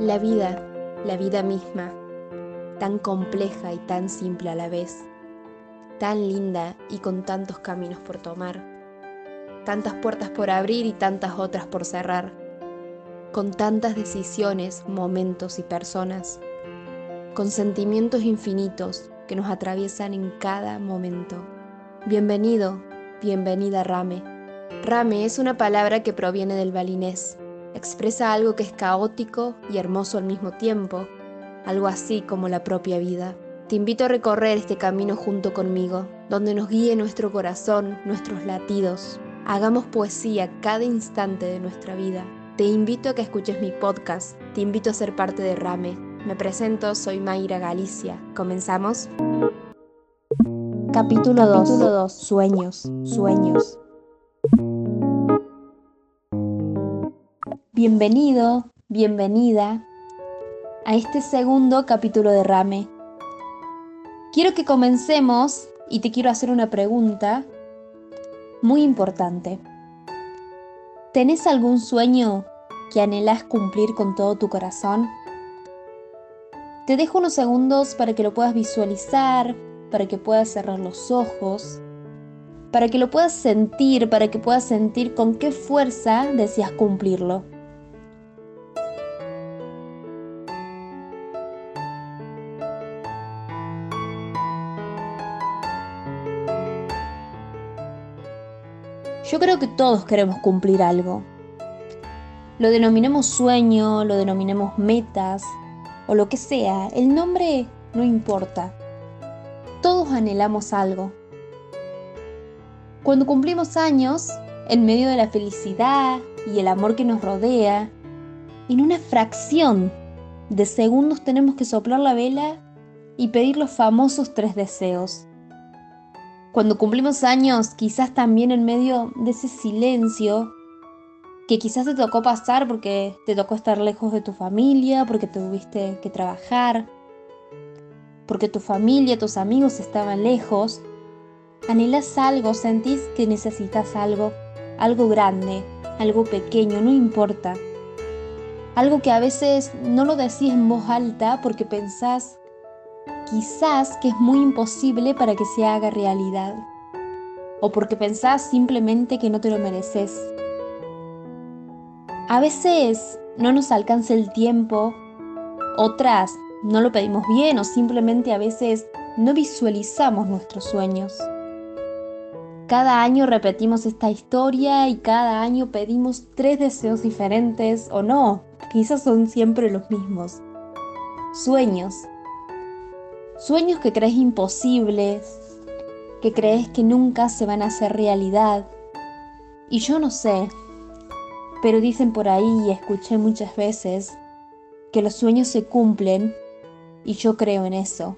La vida, la vida misma, tan compleja y tan simple a la vez, tan linda y con tantos caminos por tomar, tantas puertas por abrir y tantas otras por cerrar, con tantas decisiones, momentos y personas, con sentimientos infinitos que nos atraviesan en cada momento. Bienvenido, bienvenida Rame. Rame es una palabra que proviene del balinés. Expresa algo que es caótico y hermoso al mismo tiempo, algo así como la propia vida. Te invito a recorrer este camino junto conmigo, donde nos guíe nuestro corazón, nuestros latidos. Hagamos poesía cada instante de nuestra vida. Te invito a que escuches mi podcast. Te invito a ser parte de Rame. Me presento, soy Mayra Galicia. ¿Comenzamos? Capítulo 2. Sueños, sueños. Bienvenido, bienvenida a este segundo capítulo de Rame. Quiero que comencemos y te quiero hacer una pregunta muy importante. ¿Tenés algún sueño que anhelas cumplir con todo tu corazón? Te dejo unos segundos para que lo puedas visualizar, para que puedas cerrar los ojos, para que lo puedas sentir, para que puedas sentir con qué fuerza deseas cumplirlo. Yo creo que todos queremos cumplir algo. Lo denominemos sueño, lo denominemos metas o lo que sea, el nombre no importa. Todos anhelamos algo. Cuando cumplimos años, en medio de la felicidad y el amor que nos rodea, en una fracción de segundos tenemos que soplar la vela y pedir los famosos tres deseos. Cuando cumplimos años, quizás también en medio de ese silencio que quizás te tocó pasar porque te tocó estar lejos de tu familia, porque tuviste que trabajar, porque tu familia, tus amigos estaban lejos, anhelas algo, sentís que necesitas algo, algo grande, algo pequeño, no importa. Algo que a veces no lo decís en voz alta porque pensás quizás que es muy imposible para que se haga realidad. O porque pensás simplemente que no te lo mereces. A veces no nos alcanza el tiempo, otras no lo pedimos bien o simplemente a veces no visualizamos nuestros sueños. Cada año repetimos esta historia y cada año pedimos tres deseos diferentes o no, quizás son siempre los mismos. Sueños Sueños que crees imposibles, que crees que nunca se van a hacer realidad. Y yo no sé, pero dicen por ahí y escuché muchas veces que los sueños se cumplen y yo creo en eso.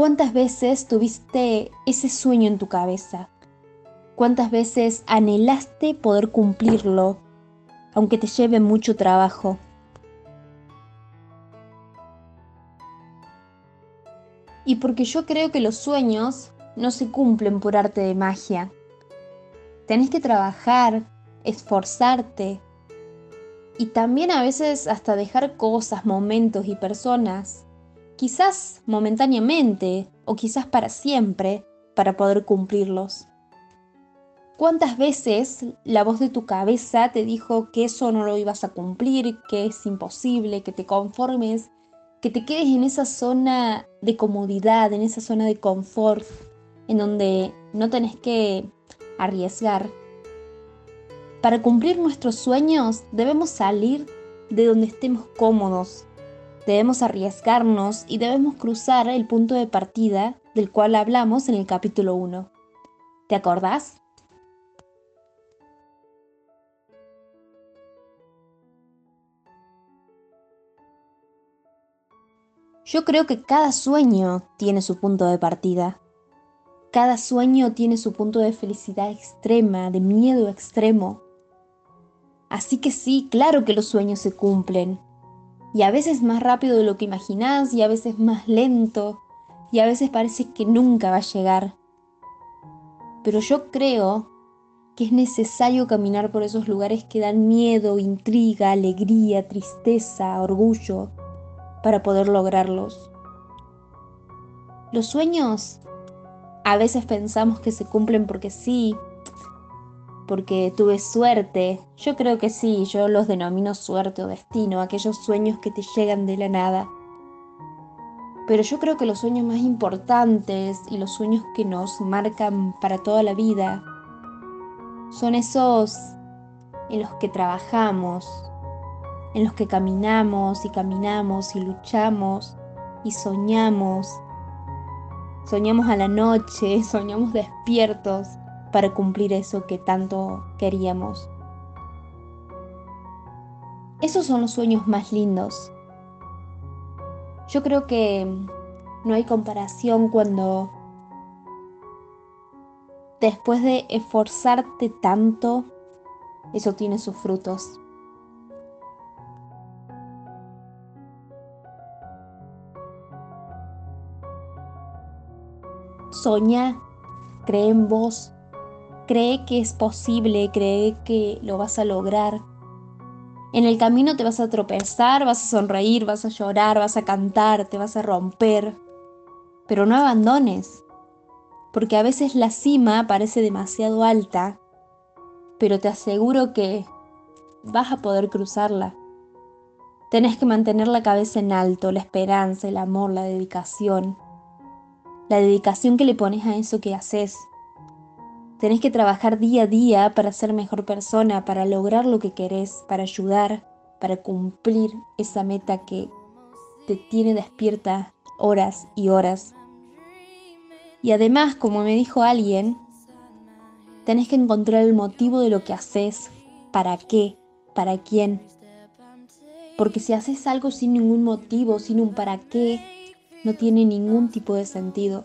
¿Cuántas veces tuviste ese sueño en tu cabeza? ¿Cuántas veces anhelaste poder cumplirlo, aunque te lleve mucho trabajo? Y porque yo creo que los sueños no se cumplen por arte de magia. Tenés que trabajar, esforzarte y también a veces hasta dejar cosas, momentos y personas quizás momentáneamente o quizás para siempre, para poder cumplirlos. ¿Cuántas veces la voz de tu cabeza te dijo que eso no lo ibas a cumplir, que es imposible, que te conformes, que te quedes en esa zona de comodidad, en esa zona de confort, en donde no tenés que arriesgar? Para cumplir nuestros sueños debemos salir de donde estemos cómodos, Debemos arriesgarnos y debemos cruzar el punto de partida del cual hablamos en el capítulo 1. ¿Te acordás? Yo creo que cada sueño tiene su punto de partida. Cada sueño tiene su punto de felicidad extrema, de miedo extremo. Así que sí, claro que los sueños se cumplen, y a veces más rápido de lo que imaginás y a veces más lento y a veces parece que nunca va a llegar. Pero yo creo que es necesario caminar por esos lugares que dan miedo, intriga, alegría, tristeza, orgullo, para poder lograrlos. Los sueños a veces pensamos que se cumplen porque sí, porque tuve suerte. Yo creo que sí, yo los denomino suerte o destino, aquellos sueños que te llegan de la nada. Pero yo creo que los sueños más importantes y los sueños que nos marcan para toda la vida son esos en los que trabajamos, en los que caminamos y caminamos y luchamos y soñamos. Soñamos a la noche, soñamos despiertos para cumplir eso que tanto queríamos. Esos son los sueños más lindos. Yo creo que no hay comparación cuando después de esforzarte tanto, eso tiene sus frutos. Soña, cree en vos, cree que es posible, cree que lo vas a lograr. En el camino te vas a tropezar, vas a sonreír, vas a llorar, vas a cantar, te vas a romper. Pero no abandones porque a veces la cima parece demasiado alta, pero te aseguro que vas a poder cruzarla. Tenés que mantener la cabeza en alto, la esperanza, el amor, la dedicación. La dedicación que le pones a eso que haces. Tenés que trabajar día a día para ser mejor persona, para lograr lo que querés, para ayudar, para cumplir esa meta que te tiene despierta horas y horas y además, como me dijo alguien, tenés que encontrar el motivo de lo que haces, para qué, para quién. Porque si haces algo sin ningún motivo, sin un para qué, no tiene ningún tipo de sentido.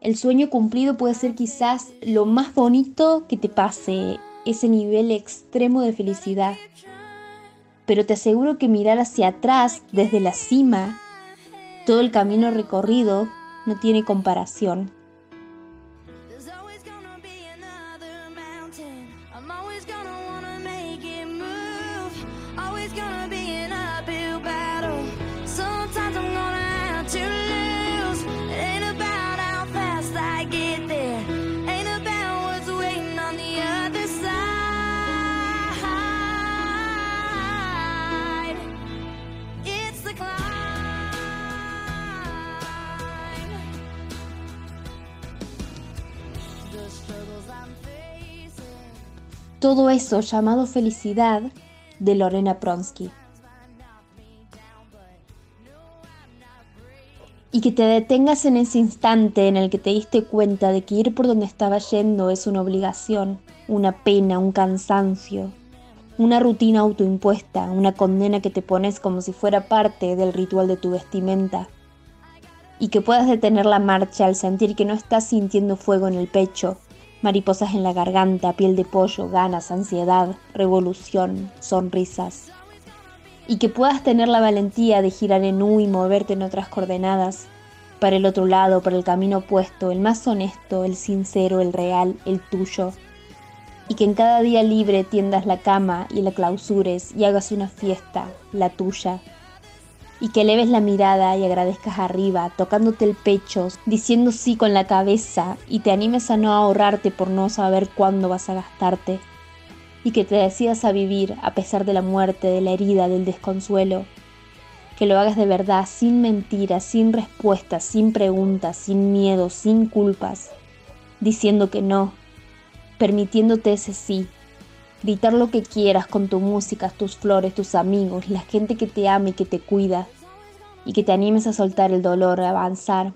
El sueño cumplido puede ser quizás lo más bonito que te pase, ese nivel extremo de felicidad. Pero te aseguro que mirar hacia atrás, desde la cima, todo el camino recorrido, no tiene comparación. Todo eso llamado felicidad de Lorena Pronsky. Y que te detengas en ese instante en el que te diste cuenta de que ir por donde estaba yendo es una obligación, una pena, un cansancio, una rutina autoimpuesta, una condena que te pones como si fuera parte del ritual de tu vestimenta. Y que puedas detener la marcha al sentir que no estás sintiendo fuego en el pecho, mariposas en la garganta, piel de pollo, ganas, ansiedad, revolución, sonrisas. Y que puedas tener la valentía de girar en U y moverte en otras coordenadas, para el otro lado, para el camino opuesto, el más honesto, el sincero, el real, el tuyo. Y que en cada día libre tiendas la cama y la clausures y hagas una fiesta, la tuya, y que leves la mirada y agradezcas arriba, tocándote el pecho, diciendo sí con la cabeza y te animes a no ahorrarte por no saber cuándo vas a gastarte, y que te decidas a vivir a pesar de la muerte, de la herida, del desconsuelo, que lo hagas de verdad, sin mentiras, sin respuestas, sin preguntas, sin miedo, sin culpas, diciendo que no, permitiéndote ese sí, gritar lo que quieras con tu música, tus flores, tus amigos, la gente que te ama y que te cuida, y que te animes a soltar el dolor, a avanzar,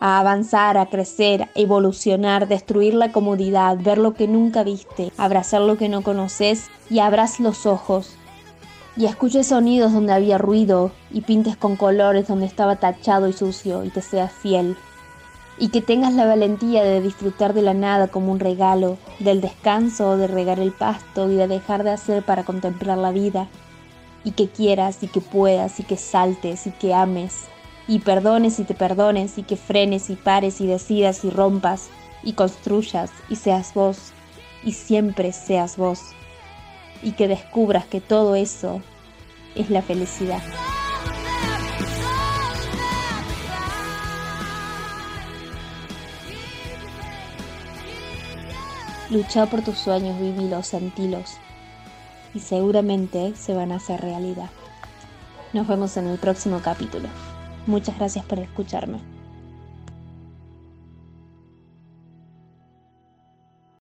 a avanzar, a crecer, a evolucionar, destruir la comodidad, ver lo que nunca viste, abrazar lo que no conoces y abras los ojos. Y escuches sonidos donde había ruido y pintes con colores donde estaba tachado y sucio y te seas fiel y que tengas la valentía de disfrutar de la nada como un regalo, del descanso, de regar el pasto y de dejar de hacer para contemplar la vida, y que quieras y que puedas y que saltes y que ames Y perdones y te perdones y que frenes y pares y decidas y rompas y construyas y seas vos y siempre seas vos. Y que descubras que todo eso es la felicidad. Lucha por tus sueños, vivilos, sentilos y seguramente se van a hacer realidad. Nos vemos en el próximo capítulo. Muchas gracias por escucharme.